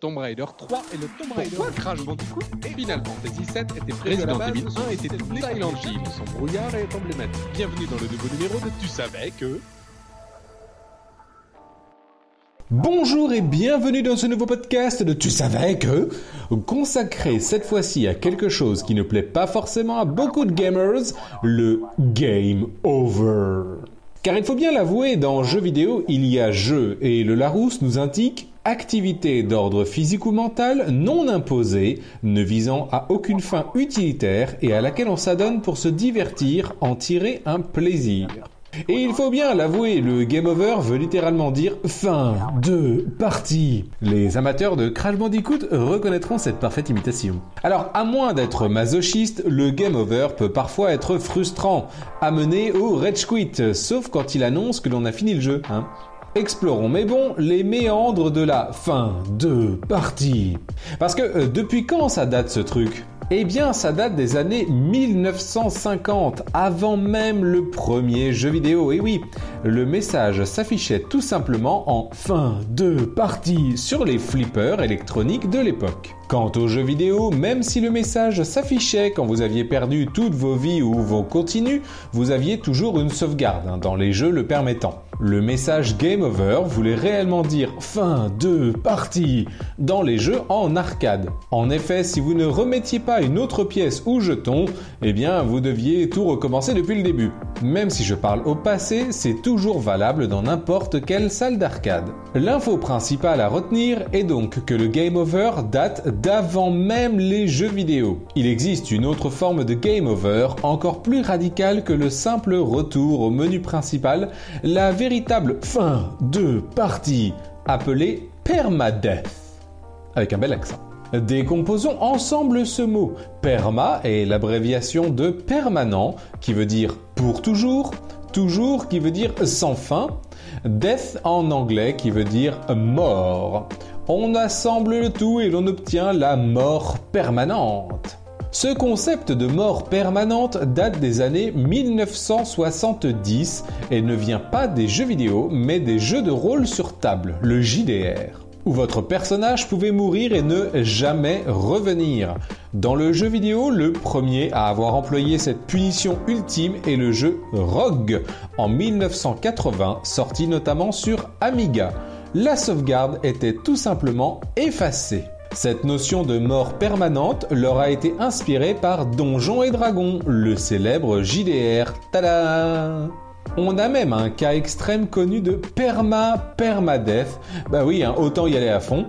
Tomb Raider 3 et le Tomb Raider. Pourquoi Crash Bandicoot et Final Fantasy 7 était Resident Evil 1 était tous les Silent Hill. Son brouillard est emblématique. Bienvenue dans le nouveau numéro de Tu savais que... Bonjour et bienvenue dans ce nouveau podcast de Tu savais que consacré cette fois-ci à quelque chose qui ne plaît pas forcément à beaucoup de gamers, le game over. Car il faut bien l'avouer, dans jeux vidéo, il y a jeu et le Larousse nous indique activité d'ordre physique ou mental non imposée, ne visant à aucune fin utilitaire et à laquelle on s'adonne pour se divertir, en tirer un plaisir. Et il faut bien l'avouer, le game over veut littéralement dire fin de partie. Les amateurs de Crash Bandicoot reconnaîtront cette parfaite imitation. Alors, à moins d'être masochiste, le game over peut parfois être frustrant, amené au rage quit, sauf quand il annonce que l'on a fini le jeu, hein. Explorons, mais bon, les méandres de la fin de partie. Parce que euh, depuis quand ça date ce truc? Eh bien, ça date des années 1950, avant même le premier jeu vidéo. Et oui, le message s'affichait tout simplement en fin de partie sur les flippers électroniques de l'époque. Quant aux jeux vidéo, même si le message s'affichait quand vous aviez perdu toutes vos vies ou vos continues, vous aviez toujours une sauvegarde, hein, dans les jeux le permettant. Le message Game Over voulait réellement dire fin de partie dans les jeux en arcade. En effet, si vous ne remettiez pas une autre pièce ou jeton, eh bien vous deviez tout recommencer depuis le début. Même si je parle au passé, c'est toujours valable dans n'importe quelle salle d'arcade. L'info principale à retenir est donc que le Game Over date d'avant même les jeux vidéo. Il existe une autre forme de game over encore plus radicale que le simple retour au menu principal, la véritable fin de partie appelée permadeath. Avec un bel accent. Décomposons ensemble ce mot. Perma est l'abréviation de permanent qui veut dire pour toujours, toujours qui veut dire sans fin, death en anglais qui veut dire mort. On assemble le tout et l'on obtient la mort permanente. Ce concept de mort permanente date des années 1970 et ne vient pas des jeux vidéo mais des jeux de rôle sur table, le JDR, où votre personnage pouvait mourir et ne jamais revenir. Dans le jeu vidéo, le premier à avoir employé cette punition ultime est le jeu Rogue en 1980, sorti notamment sur Amiga la sauvegarde était tout simplement effacée. Cette notion de mort permanente leur a été inspirée par Donjons et Dragons, le célèbre JDR. Tada on a même un cas extrême connu de perma-permadeath. Bah oui, hein, autant y aller à fond.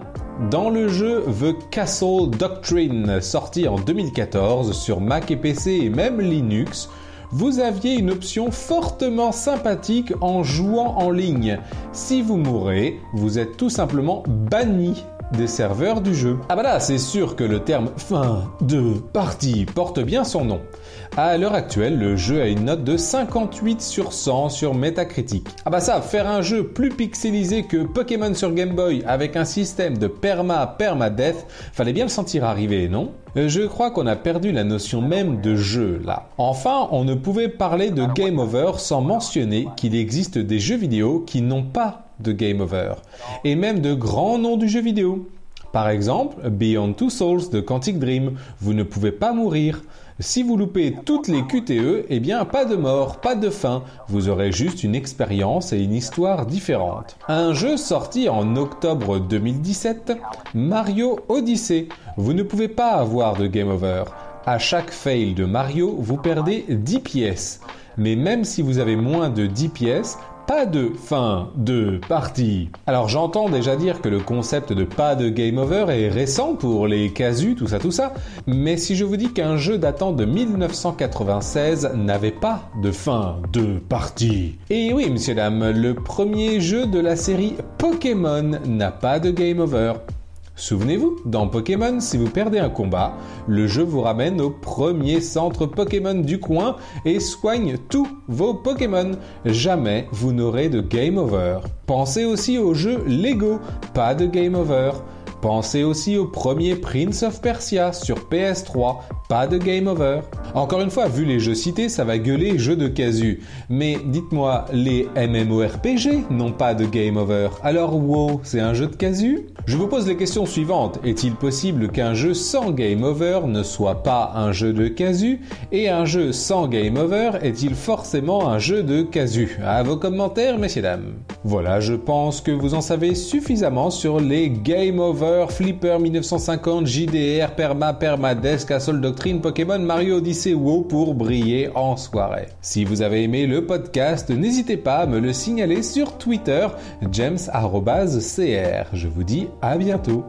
Dans le jeu The Castle Doctrine, sorti en 2014 sur Mac et PC et même Linux, vous aviez une option fortement sympathique en jouant en ligne. Si vous mourrez, vous êtes tout simplement banni des serveurs du jeu. Ah bah là, c'est sûr que le terme fin de partie porte bien son nom. À l'heure actuelle, le jeu a une note de 58 sur 100 sur Metacritic. Ah bah ça, faire un jeu plus pixelisé que Pokémon sur Game Boy avec un système de perma permadeath, fallait bien le sentir arriver, non? Euh, Je crois qu'on a perdu la notion même de jeu là. Enfin, on ne pouvait parler de game over sans mentionner qu'il existe des jeux vidéo qui n'ont pas de game over et même de grands noms du jeu vidéo. Par exemple, Beyond Two Souls de Quantic Dream, vous ne pouvez pas mourir. Si vous loupez toutes les QTE, eh bien pas de mort, pas de fin, vous aurez juste une expérience et une histoire différente. Un jeu sorti en octobre 2017, Mario Odyssey. Vous ne pouvez pas avoir de game over. À chaque fail de Mario, vous perdez 10 pièces. Mais même si vous avez moins de 10 pièces, pas de fin de partie. Alors j'entends déjà dire que le concept de pas de game over est récent pour les casus, tout ça, tout ça, mais si je vous dis qu'un jeu datant de 1996 n'avait pas de fin de partie. Et oui, monsieur dame, le premier jeu de la série Pokémon n'a pas de game over. Souvenez-vous, dans Pokémon, si vous perdez un combat, le jeu vous ramène au premier centre Pokémon du coin et soigne tous vos Pokémon. Jamais vous n'aurez de game over. Pensez aussi au jeu Lego, pas de game over. Pensez aussi au premier Prince of Persia sur PS3, pas de game over. Encore une fois, vu les jeux cités, ça va gueuler jeu de casu. Mais dites-moi, les MMORPG n'ont pas de game over. Alors WoW, c'est un jeu de casu? Je vous pose les questions suivantes. Est-il possible qu'un jeu sans game over ne soit pas un jeu de casu? Et un jeu sans game over est-il forcément un jeu de casu? À vos commentaires, messieurs dames. Voilà, je pense que vous en savez suffisamment sur les game over, Flipper 1950, JDR, Perma, Permadesk, Assault Doctrine, Pokémon, Mario Odyssey, WoW pour briller en soirée. Si vous avez aimé le podcast, n'hésitez pas à me le signaler sur Twitter, james.cr. Je vous dis à bientôt.